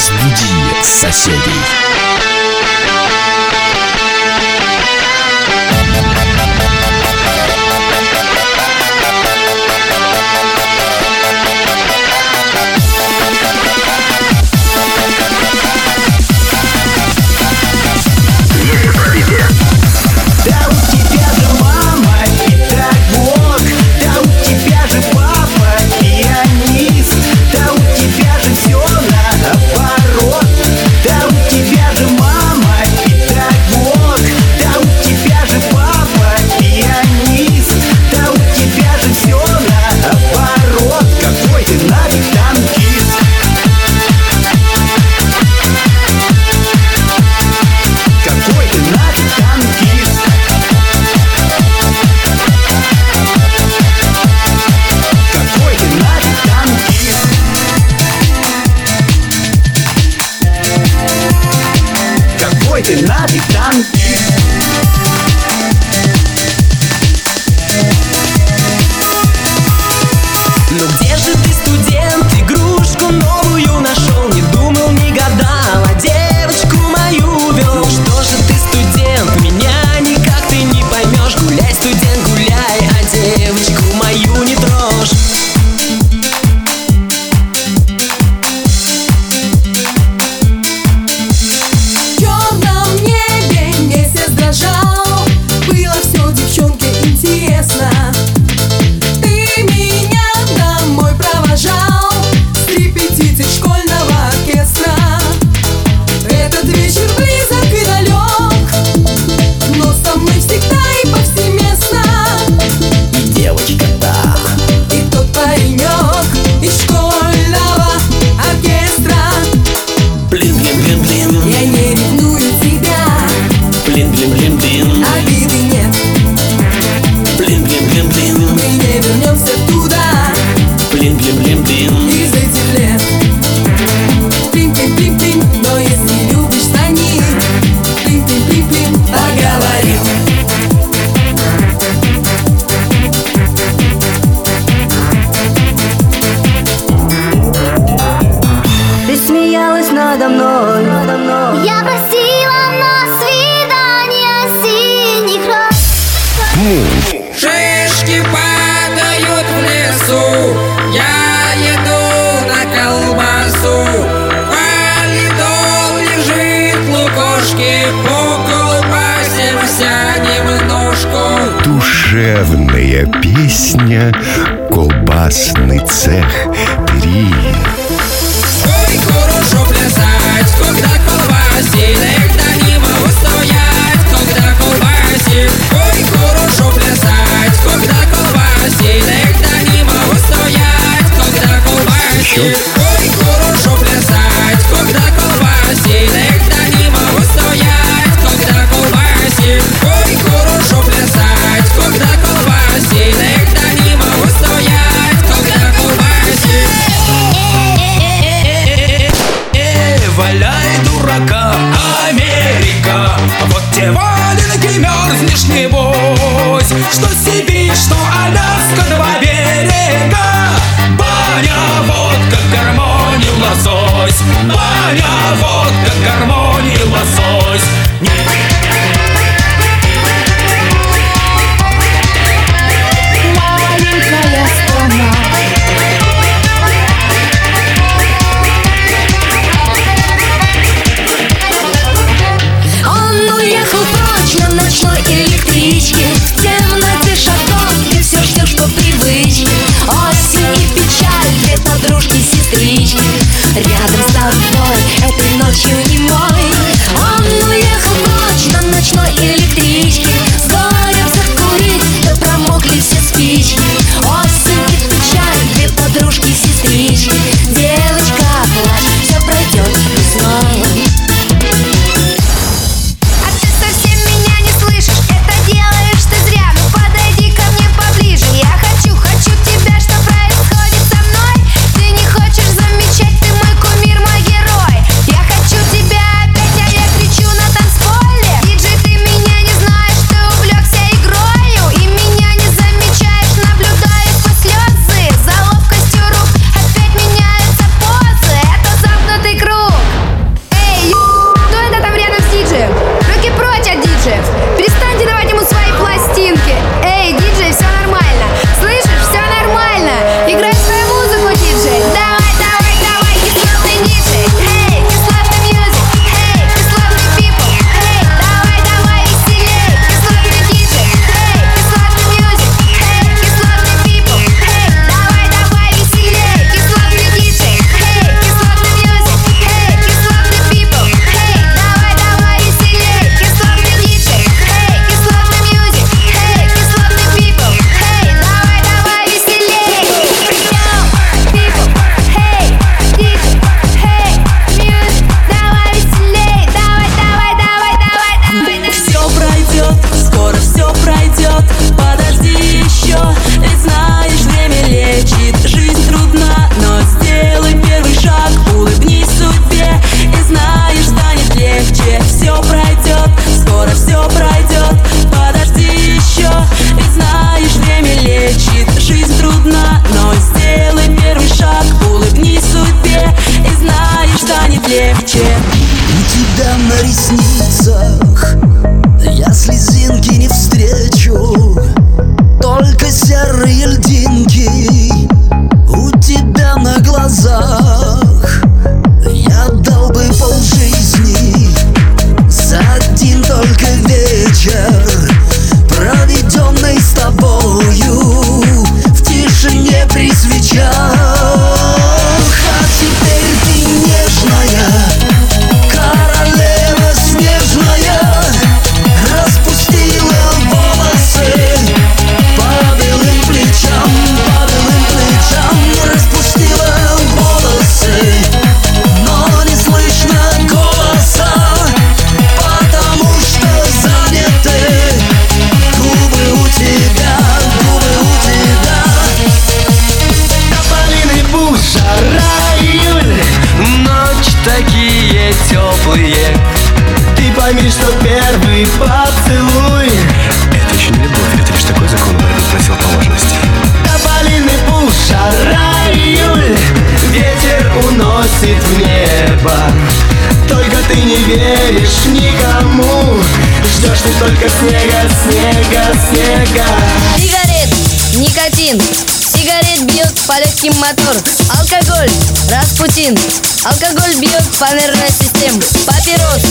разбуди соседей. душевная песня «Колбасный цех три». Ой, хорошо плясать, когда колбасит, когда не могу стоять, когда колбасит. Ой, хорошо плясать, когда колбасит, когда не могу стоять, когда колбасит. Ой, хорошо плясать, когда колбасит, когда не могу стоять. Пойми, что первый поцелуй. Это еще не любовь, это лишь такой закон борьбы противоположностей. Тополиный буш, жара июль Ветер уносит в небо. Только ты не веришь никому Ждешь ты только снега, снега, снега. Сигарет, никотин Легким мотор. Алкоголь, Распутин. Алкоголь бьет по нервной системе. Папирос,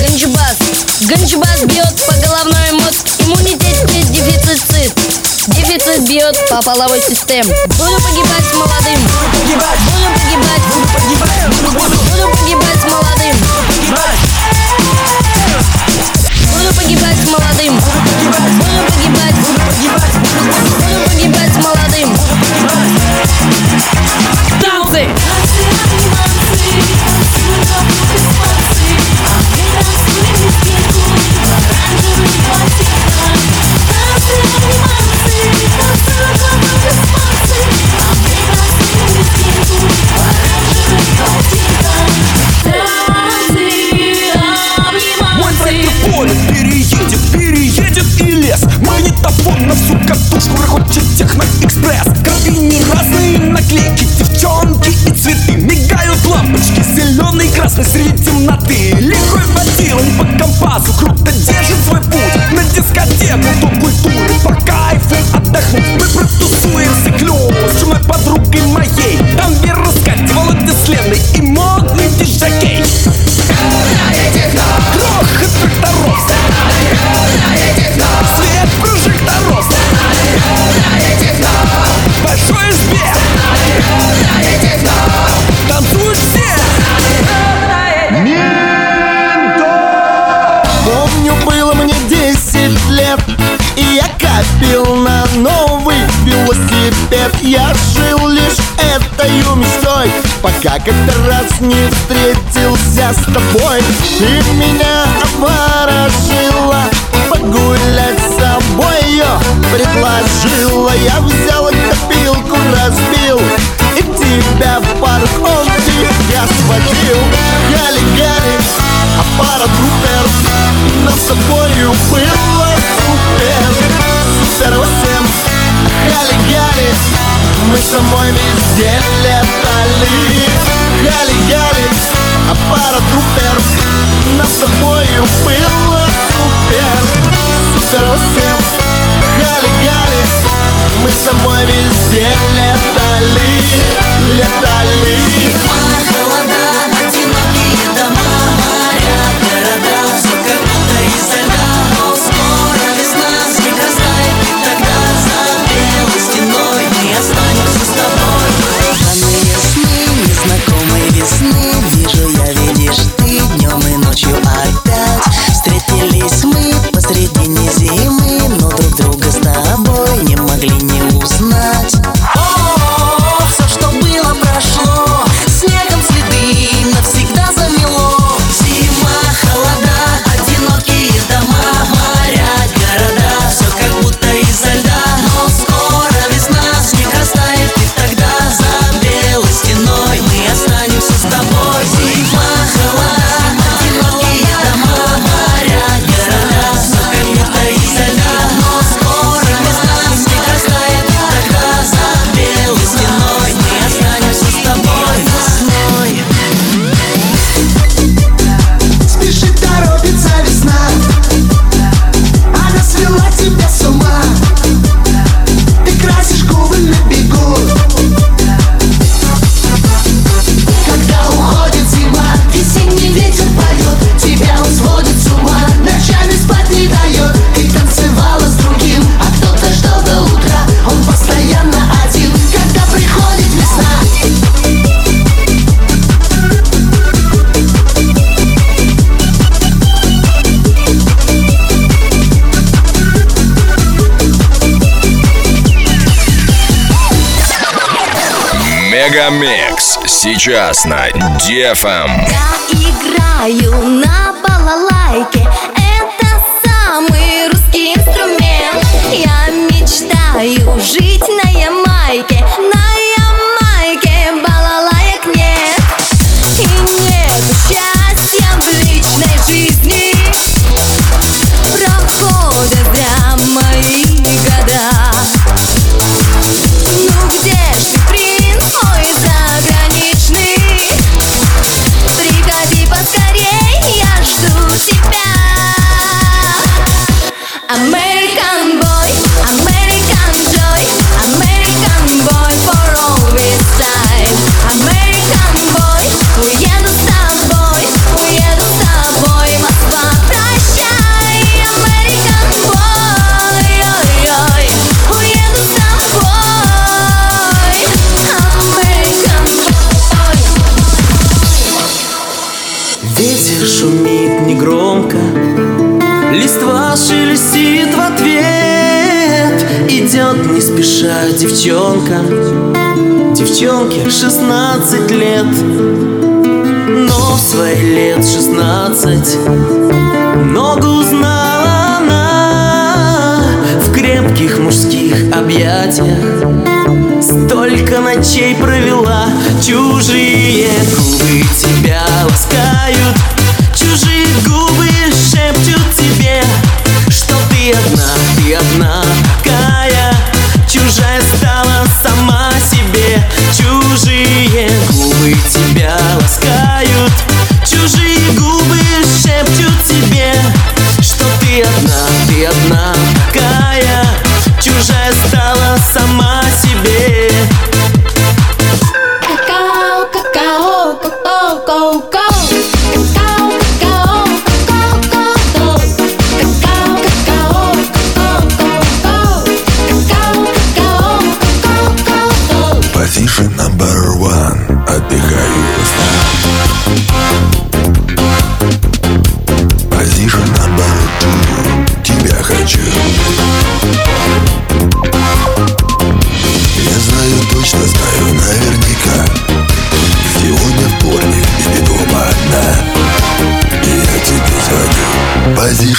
ганджубас Ганджубас бьет по головной мозг. Иммунитет дефицит. Дефицит бьет по половой системе. Буду погибать молодым наклейки, девчонки и цветы Мигают лампочки, зеленый красный среди копил на новый велосипед. Я жил лишь этой мечтой Пока как-то раз не встретился с тобой. Ты меня обворожила Погулять с собою предложила. Я взял копилку, разбил И тебя в парк он тебя сводил Гали-гали, аппарат Рупер Нам с тобою было супер Супер 8 Гали-гали Мы с тобой везде летали. Гали-гали, аппарат Рупер Нам с тобою было супер Супер 8 Гали-гали Мы с тобой везде летали Летали. Незнакомой Мегамикс. Сейчас на Дефам. Я играю на балалайке. Это самый русский инструмент. Я мечтаю жить на Ямайке. растет не спеша девчонка. Девчонке 16 лет. Но в свои лет 16 Много узнала она В крепких мужских объятиях. Столько ночей провела Чужие губы тебя ласкают.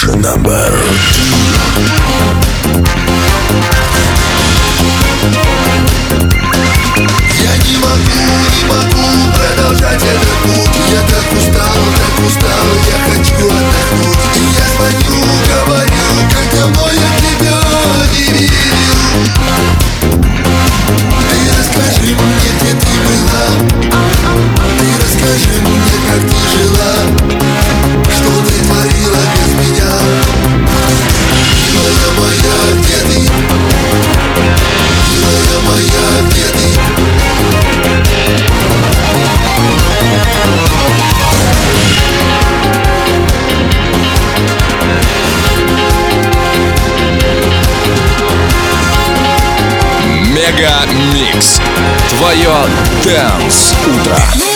Station number Ultra.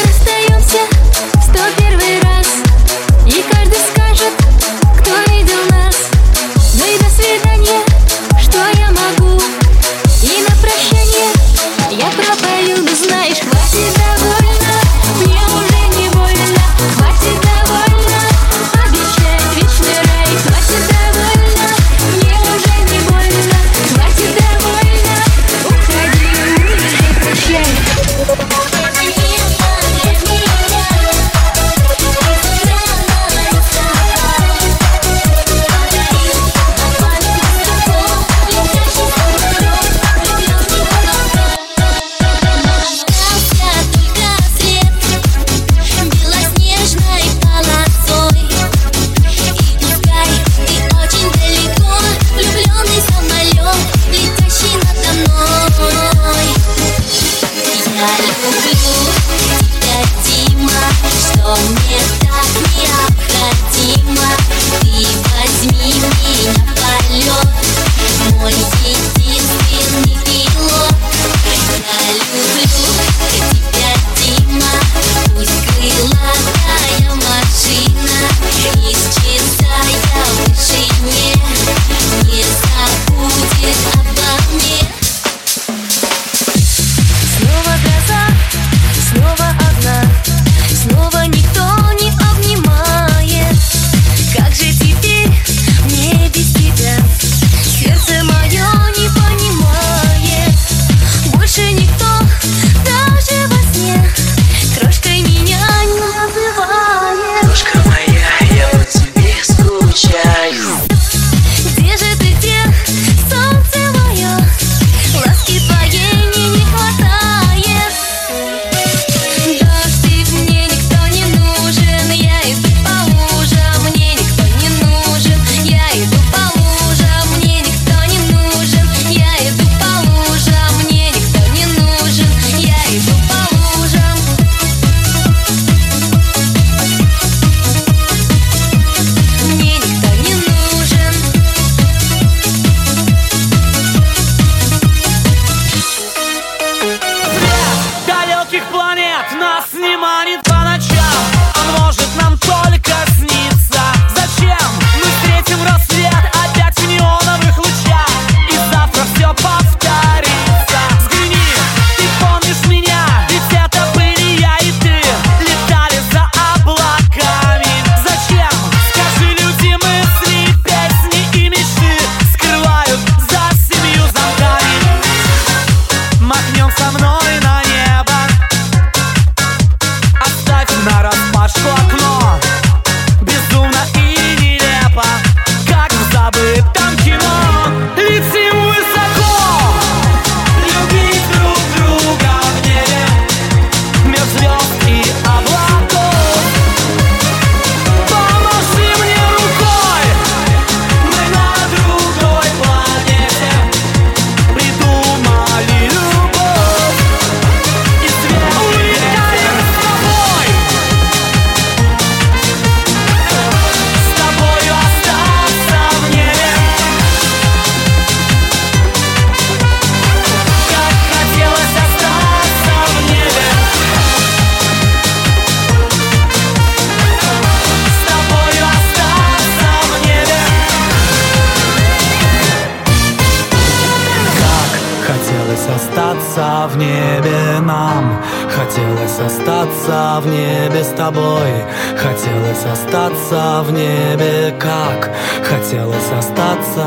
Тобой Хотелось остаться в небе как Хотелось остаться.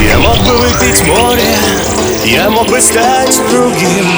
Я мог бы выпить море, я мог бы стать другим.